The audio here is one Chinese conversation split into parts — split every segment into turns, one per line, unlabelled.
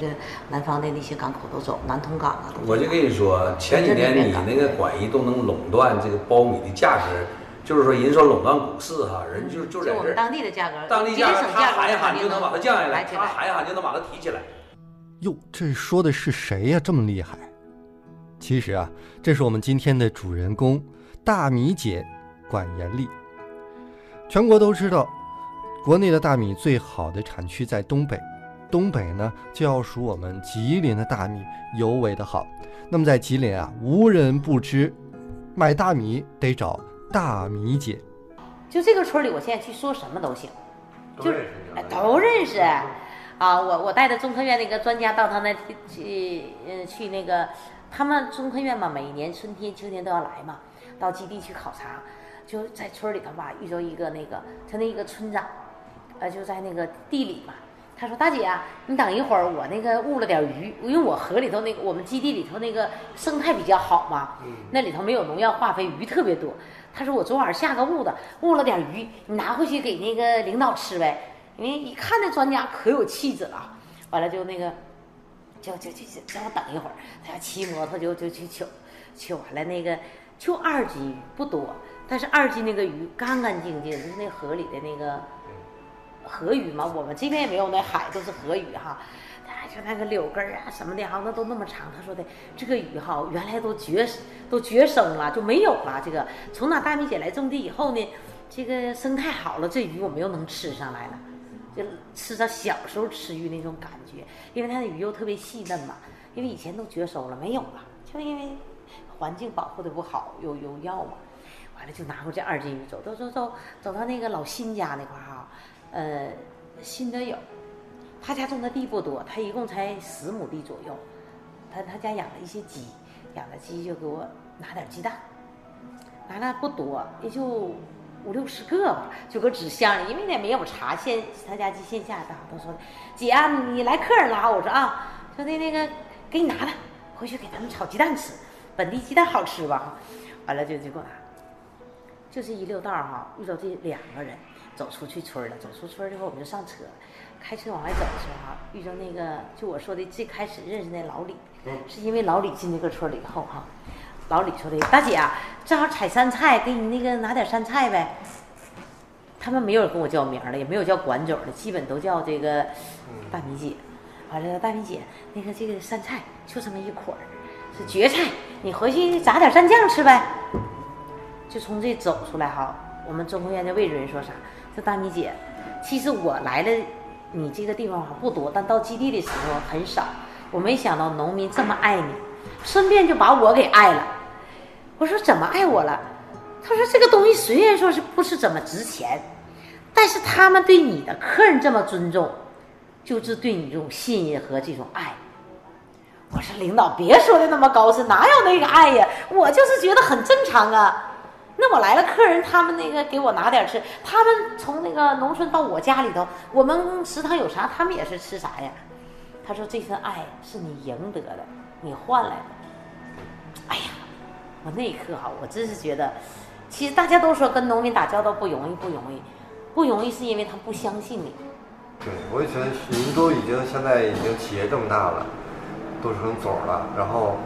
这个南方的那些港口都走，南通港啊。
我就跟你说，前几年你那个管一都能垄断这个苞米的价格，就是说人说垄断股市哈，人就就在这
我们当地的价格，
当地价格，他喊一喊
就
能把它降下
来，
他喊一喊就能把它提起来。
哟，这说的是谁呀？这么厉害？其实啊，这是我们今天的主人公大米姐管严丽。全国都知道，国内的大米最好的产区在东北，东北呢就要数我们吉林的大米尤为的好。那么在吉林啊，无人不知，买大米得找大米姐。
就这个村里，我现在去说什么都行，
就是，
都认识。啊，我我带着中科院那个专家到他那去，嗯，去那个他们中科院嘛，每年春天、秋天都要来嘛，到基地去考察，就在村里头吧，遇着一个那个他那一个村长，呃，就在那个地里嘛，他说大姐啊，你等一会儿，我那个悟了点鱼，因为我河里头那个我们基地里头那个生态比较好嘛，那里头没有农药化肥，鱼特别多。他说我昨晚下个痦子，悟了点鱼，你拿回去给那个领导吃呗。因为一看那专家可有气质了，完了就那个，就就就叫我等一会儿，他要骑摩托就就去取，取完了那个就二斤鱼不多，但是二斤那个鱼干干净净，就是那河里的那个河鱼嘛，我们这边也没有那海，都是河鱼哈。他就那个柳根儿啊什么的哈，那都那么长。他说的这个鱼哈，原来都绝都绝生了，就没有了。这个从那大米姐来种地以后呢，这个生态好了，这鱼我们又能吃上来了。就吃着小时候吃鱼那种感觉，因为它的鱼肉特别细嫩嘛。因为以前都绝收了，没有了，就因为环境保护的不好，有有药嘛。完了就拿过这二斤鱼走，走走走，走到那个老辛家那块儿哈，呃，新德友，他家种的地不多，他一共才十亩地左右，他他家养了一些鸡，养的鸡就给我拿点鸡蛋，拿了不多，也就。五六十个吧，就搁纸箱里，因为那没有查线，他家鸡线下的，都说姐啊，你来客人了。我说啊，说的那个给你拿了，回去给他们炒鸡蛋吃，本地鸡蛋好吃吧？完了就就给我拿，就这一溜道哈，遇到这两个人走出去村了，走出村之后我们就上车，开车往外走的时候哈，遇着那个就我说的最开始认识那老李，是因为老李进这个村里以后哈。老李说的，大姐啊，正好采山菜，给你那个拿点山菜呗。他们没有人跟我叫名了，也没有叫管总的，基本都叫这个大米姐。完了，大米姐，那个这个山菜就这么一捆儿，是蕨菜，你回去炸点蘸酱吃呗。就从这走出来哈，我们中科院的魏主任说啥？说大米姐，其实我来了，你这个地方不多，但到基地的时候很少。我没想到农民这么爱你，顺便就把我给爱了。我说怎么爱我了？他说这个东西虽然说是不是怎么值钱，但是他们对你的客人这么尊重，就是对你这种信任和这种爱。我说领导别说的那么高深，哪有那个爱呀？我就是觉得很正常啊。那我来了客人，他们那个给我拿点吃，他们从那个农村到我家里头，我们食堂有啥，他们也是吃啥呀。他说这份爱是你赢得的，你换来的。哎呀。我那一刻哈，我真是觉得，其实大家都说跟农民打交道不容易，不容易，不容易是因为他不相信你。
对，我也觉得您都已经现在已经企业这么大了，都成总了，然后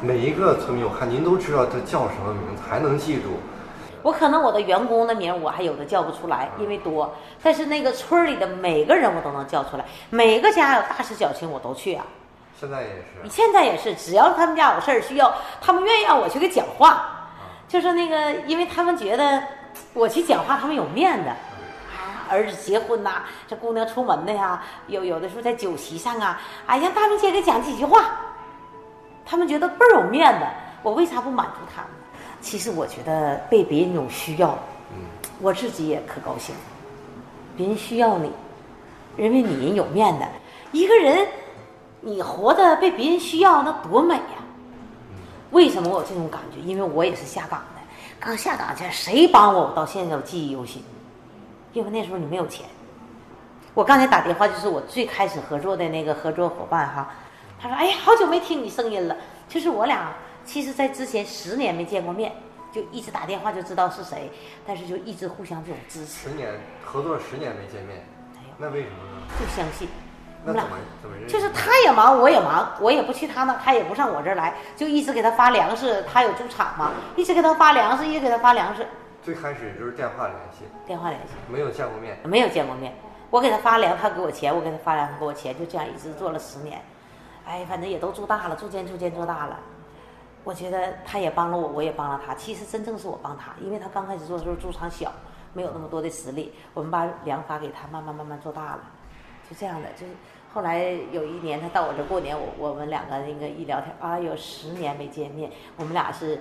每一个村民，我看您都知道他叫什么名字，还能记住。
我可能我的员工的名我还有的叫不出来，因为多，但是那个村里的每个人我都能叫出来，每个家有大事小情我都去啊。
现在也是，
现在也是，只要他们家有事儿需要，他们愿意让我去给讲话，就是那个，因为他们觉得我去讲话，他们有面子。啊，儿子结婚呐，这姑娘出门的呀，有有的时候在酒席上啊，哎，让大明姐给讲几句话，他们觉得倍儿有面子。我为啥不满足他们？其实我觉得被别人有需要，我自己也可高兴。别人需要你，认为你人有面子，一个人。你活的被别人需要，那多美呀！为什么我有这种感觉？因为我也是下岗的，刚下岗前谁帮我，我到现在我记忆犹新。因为那时候你没有钱。我刚才打电话就是我最开始合作的那个合作伙伴哈，他说：“哎呀，好久没听你声音了。”就是我俩其实在之前十年没见过面，就一直打电话就知道是谁，但是就一直互相这种支持。
十年合作十年没见面，那为什么呢？
就相信。
那怎么怎么认识？
就是他也忙，我也忙，我也不去他那，他也不上我这儿来，就一直给他发粮食。他有猪场嘛，一直给他发粮食，一直给他发粮食，
最开始就是电话联系，
电话联系，
没有见过面。
没有见过面。我给他发粮，他给我钱，我给他发粮，他给我钱，就这样一直做了十年。哎，反正也都做大了，逐渐逐渐做大了。我觉得他也帮了我，我也帮了他。其实真正是我帮他，因为他刚开始做的时候猪场小，没有那么多的实力。我们把粮发给他，慢慢慢慢做大了，就这样的。就是后来有一年他到我这过年，我我们两个那个一聊天啊，有十年没见面，我们俩是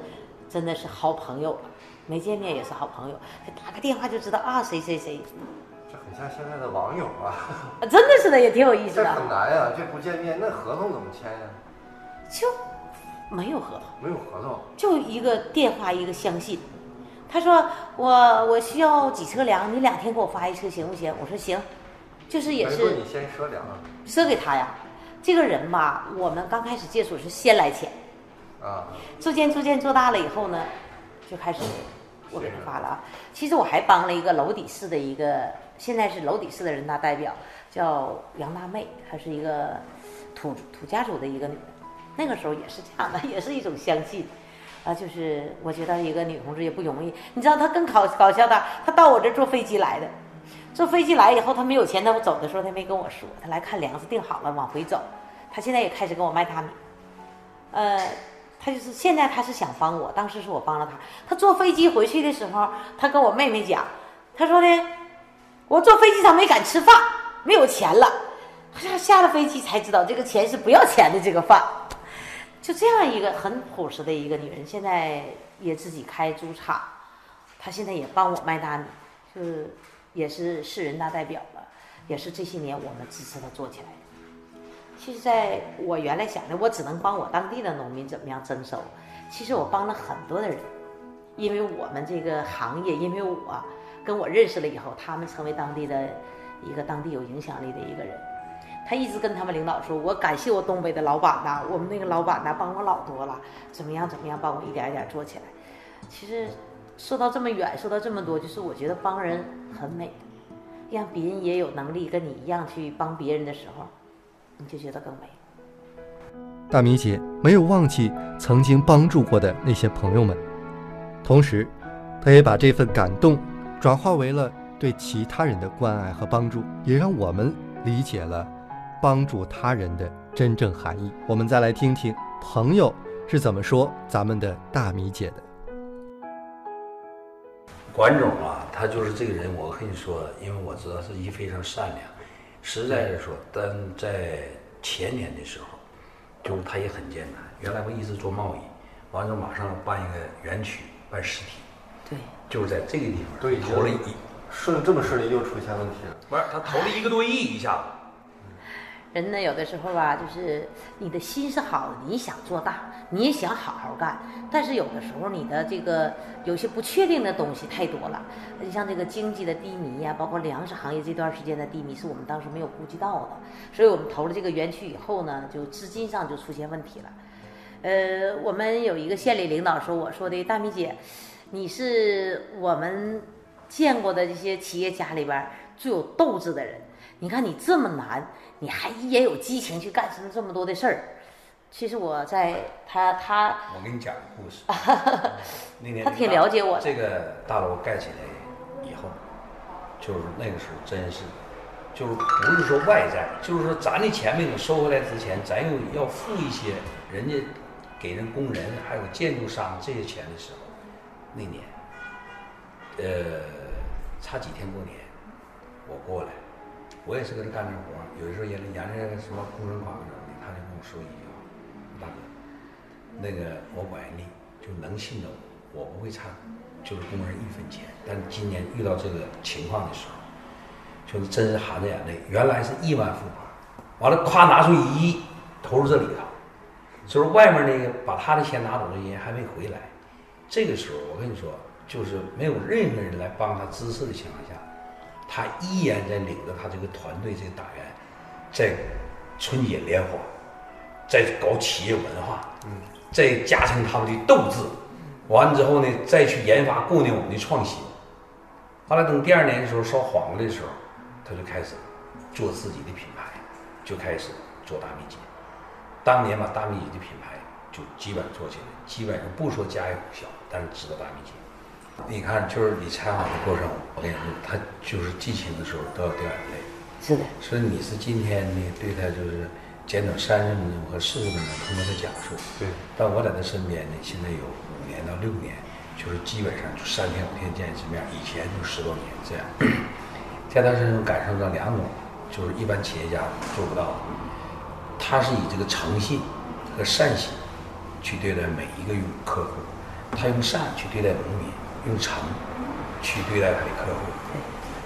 真的是好朋友了。没见面也是好朋友，打个电话就知道啊谁谁谁，
这很像现在的网友啊，
啊真的是的，也挺有意思
这
的，
很难呀、这不见面，那合同怎么签呀、
就没有合同。
没有合同，
就一个电话，一个相信。他说我我需要几车粮，你两天给我发一车行不行？我说行，就是也是
没说你先赊粮
赊给他呀。这个人吧，我们刚开始接触是先来钱，
啊，
逐渐逐渐做大了以后呢，就开始我给他发了啊。其实我还帮了一个娄底市的一个，现在是娄底市的人大代表，叫杨大妹，她是一个土土家族的一个女的。那个时候也是这样的，也是一种相信。啊，就是我觉得一个女同志也不容易。你知道她更搞搞笑的，她到我这坐飞机来的，坐飞机来以后，她没有钱，她走的时候她没跟我说，她来看粮食订好了往回走，她现在也开始跟我卖大米。呃，她就是现在她是想帮我，当时是我帮了她。她坐飞机回去的时候，她跟我妹妹讲，她说呢，我坐飞机上没敢吃饭，没有钱了。她下了飞机才知道这个钱是不要钱的，这个饭。就这样一个很朴实的一个女人，现在也自己开猪场，她现在也帮我卖大米，就是也是市人大代表了，也是这些年我们支持她做起来的。其实，在我原来想的，我只能帮我当地的农民怎么样增收。其实我帮了很多的人，因为我们这个行业，因为我跟我认识了以后，他们成为当地的一个当地有影响力的一个人。他一直跟他们领导说：“我感谢我东北的老板呐，我们那个老板呐帮我老多了，怎么样怎么样，帮我一点一点做起来。”其实说到这么远，说到这么多，就是我觉得帮人很美，让别人也有能力跟你一样去帮别人的时候，你就觉得更美。
大米姐没有忘记曾经帮助过的那些朋友们，同时，她也把这份感动转化为了对其他人的关爱和帮助，也让我们理解了帮助他人的真正含义。我们再来听听朋友是怎么说咱们的大米姐的。
管总啊，他就是这个人，我跟你说，因为我知道是一非常善良，实在是说，但在前年的时候，就是他也很艰难。原来我一直做贸易，完之后马上办一个园区，办实体，
对，
就是在这个地方
对
投了一，
顺这么顺利又出现问题了，
不是他投了一个多亿一下子。
人呢，有的时候吧，就是你的心是好的，你想做大，你也想好好干，但是有的时候你的这个有些不确定的东西太多了，你像这个经济的低迷呀、包括粮食行业这段时间的低迷，是我们当时没有估计到的，所以我们投了这个园区以后呢，就资金上就出现问题了。呃，我们有一个县里领导说，我说的大米姐，你是我们见过的这些企业家里边儿最有斗志的人。你看你这么难，你还也有激情去干成这么多的事儿。其实我在他他
我给你讲个故事。那年
他挺了解我的
这个大楼盖起来以后，就是那个时候真是，就是不是说外债，就是说咱的钱没有收回来之前，咱又要付一些人家给人工人还有建筑商这些钱的时候，那年，呃，差几天过年，我过来，我也是跟他干这活儿，有的时候研研究什么工程款什么的，他就跟我说一句话，大哥。那个我管你就能信的我，我不会差，就是工人一分钱。但今年遇到这个情况的时候，就是真是含着眼泪。原来是亿万富翁，完了夸拿出一亿投入这里头，就是外面那个把他的钱拿走的人还没回来。这个时候我跟你说，就是没有任何人来帮他支持的情况下，他依然在领着他这个团队这个党员，在春节联欢，在搞企业文化，嗯再加强他们的斗志，完了之后呢，再去研发过年我们的创新。后来等第二年的时候烧黄了的时候，他就开始做自己的品牌，就开始做大米姐。当年把大米姐的品牌就基本做起来，基本上不说家喻户晓，但是值得大米姐。你看，就是你采访的过程，我跟你说，他就是激情的时候都要掉眼泪。
是的，
所以你是今天呢，对他就是简短三十分钟和四十分钟通过他讲述。
对，
但我在他身边呢，现在有五年到六年，就是基本上就三天五天见一次面，以前就十多年这样。在他身上感受到两种，就是一般企业家做不到的。他是以这个诚信和善心去对待每一个用客户，他用善去对待农民，用诚去对待他的客户。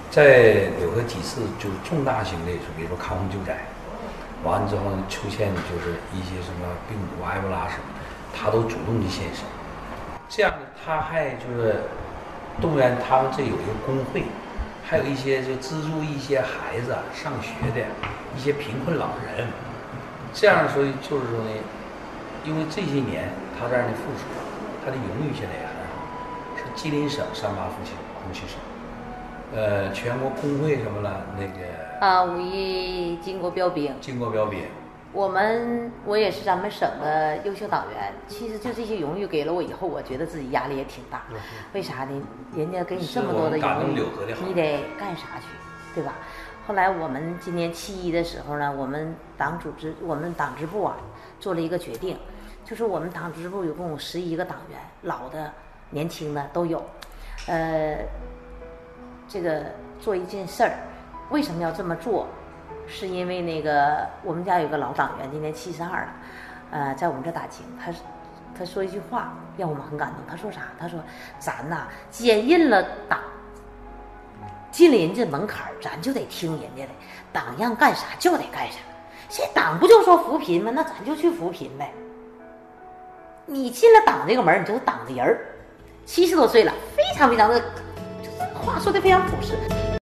在有过几次就是重大型的，比如说抗洪救灾，完了之后呢，出现就是一些什么病毒、埃博拉什么，他都主动的现身。这样呢，他还就是动员他们这有一个工会，还有一些就资助一些孩子啊上学的一些贫困老人。这样所以就是说呢，因为这些年他这样的付出，他的荣誉现在也很好，是吉林省三八妇女红旗手。呃，全国工会什么了？那个
啊，五一巾帼标兵，
巾帼标兵，
我们我也是咱们省的优秀党员。其实就这些荣誉给了我以后，我觉得自己压力也挺大。为啥呢？人家给你这么多的荣誉，你得干啥去，对吧？后来我们今年七一的时候呢，我们党组织，我们党支部啊，做了一个决定，就是我们党支部有共有十一个党员，老的、年轻的都有，呃。这个做一件事儿，为什么要这么做？是因为那个我们家有个老党员，今年七十二了，呃，在我们这打经，他他说一句话让我们很感动。他说啥？他说咱呐，坚印了党，进了人家门槛，咱就得听人家的，党让干啥就得干啥。现在党不就说扶贫吗？那咱就去扶贫呗。你进了党这个门，你就是党的人儿。七十多岁了，非常非常的。话说的非常朴实。